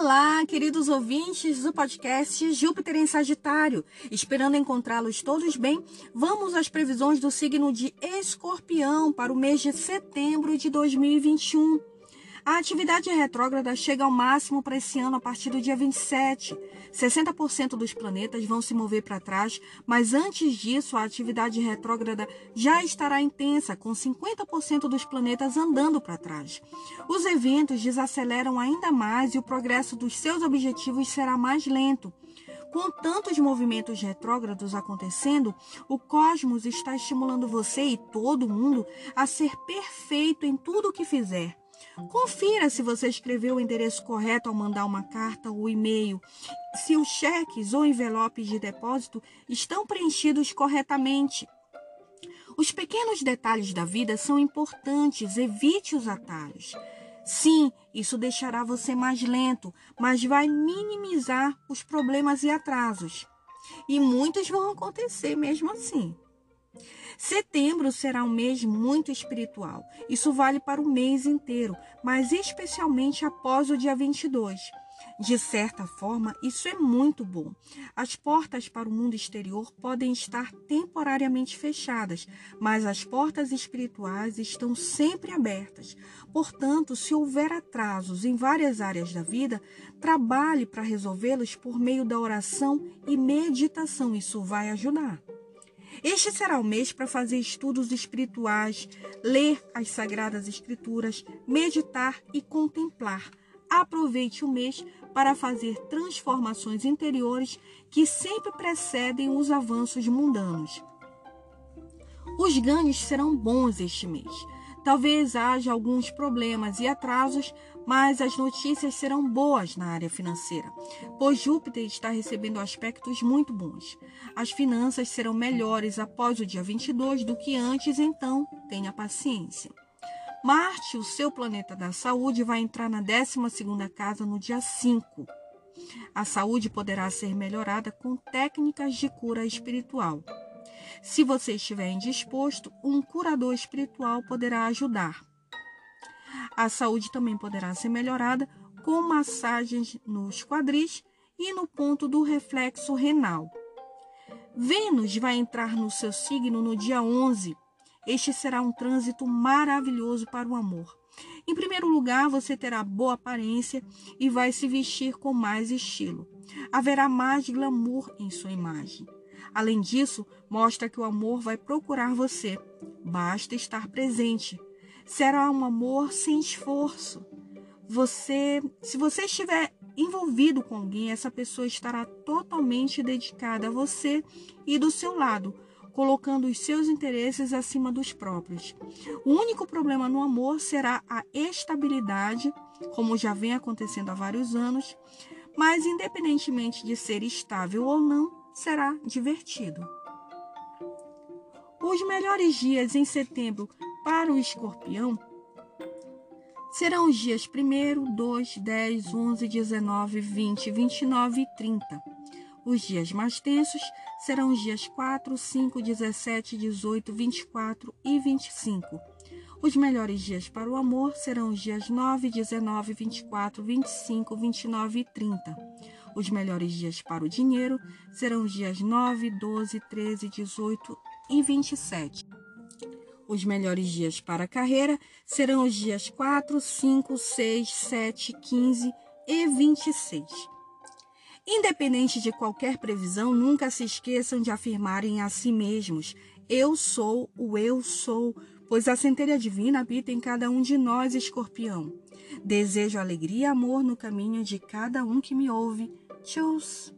Olá, queridos ouvintes do podcast Júpiter em Sagitário. Esperando encontrá-los todos bem, vamos às previsões do signo de Escorpião para o mês de setembro de 2021. A atividade retrógrada chega ao máximo para esse ano a partir do dia 27. 60% dos planetas vão se mover para trás, mas antes disso a atividade retrógrada já estará intensa, com 50% dos planetas andando para trás. Os eventos desaceleram ainda mais e o progresso dos seus objetivos será mais lento. Com tantos movimentos retrógrados acontecendo, o cosmos está estimulando você e todo mundo a ser perfeito em tudo o que fizer. Confira se você escreveu o endereço correto ao mandar uma carta ou e-mail, se os cheques ou envelopes de depósito estão preenchidos corretamente. Os pequenos detalhes da vida são importantes, evite os atalhos. Sim, isso deixará você mais lento, mas vai minimizar os problemas e atrasos. E muitos vão acontecer mesmo assim. Setembro será um mês muito espiritual. Isso vale para o mês inteiro, mas especialmente após o dia 22. De certa forma, isso é muito bom. As portas para o mundo exterior podem estar temporariamente fechadas, mas as portas espirituais estão sempre abertas. Portanto, se houver atrasos em várias áreas da vida, trabalhe para resolvê-los por meio da oração e meditação. Isso vai ajudar. Este será o mês para fazer estudos espirituais, ler as sagradas escrituras, meditar e contemplar. Aproveite o mês para fazer transformações interiores que sempre precedem os avanços mundanos. Os ganhos serão bons este mês. Talvez haja alguns problemas e atrasos, mas as notícias serão boas na área financeira, pois Júpiter está recebendo aspectos muito bons. As finanças serão melhores após o dia 22 do que antes, então tenha paciência. Marte, o seu planeta da saúde, vai entrar na 12ª casa no dia 5. A saúde poderá ser melhorada com técnicas de cura espiritual. Se você estiver indisposto, um curador espiritual poderá ajudar. A saúde também poderá ser melhorada com massagens nos quadris e no ponto do reflexo renal. Vênus vai entrar no seu signo no dia 11. Este será um trânsito maravilhoso para o amor. Em primeiro lugar, você terá boa aparência e vai se vestir com mais estilo. Haverá mais glamour em sua imagem. Além disso, mostra que o amor vai procurar você. Basta estar presente. Será um amor sem esforço. Você, se você estiver envolvido com alguém, essa pessoa estará totalmente dedicada a você e do seu lado, colocando os seus interesses acima dos próprios. O único problema no amor será a estabilidade, como já vem acontecendo há vários anos, mas independentemente de ser estável ou não, será divertido. Os melhores dias em setembro para o escorpião serão os dias 1, 2, 10, 11, 19, 20, 29 e 30. Os dias mais tensos serão os dias 4, 5, 17, 18, 24 e 25. Os melhores dias para o amor serão os dias 9, 19, 24, 25, 29 e 30. Os melhores dias para o dinheiro serão os dias 9, 12, 13, 18 e 27. Os melhores dias para a carreira serão os dias 4, 5, 6, 7, 15 e 26. Independente de qualquer previsão, nunca se esqueçam de afirmarem a si mesmos: Eu sou o eu sou, pois a centelha divina habita em cada um de nós, escorpião. Desejo alegria e amor no caminho de cada um que me ouve. choose.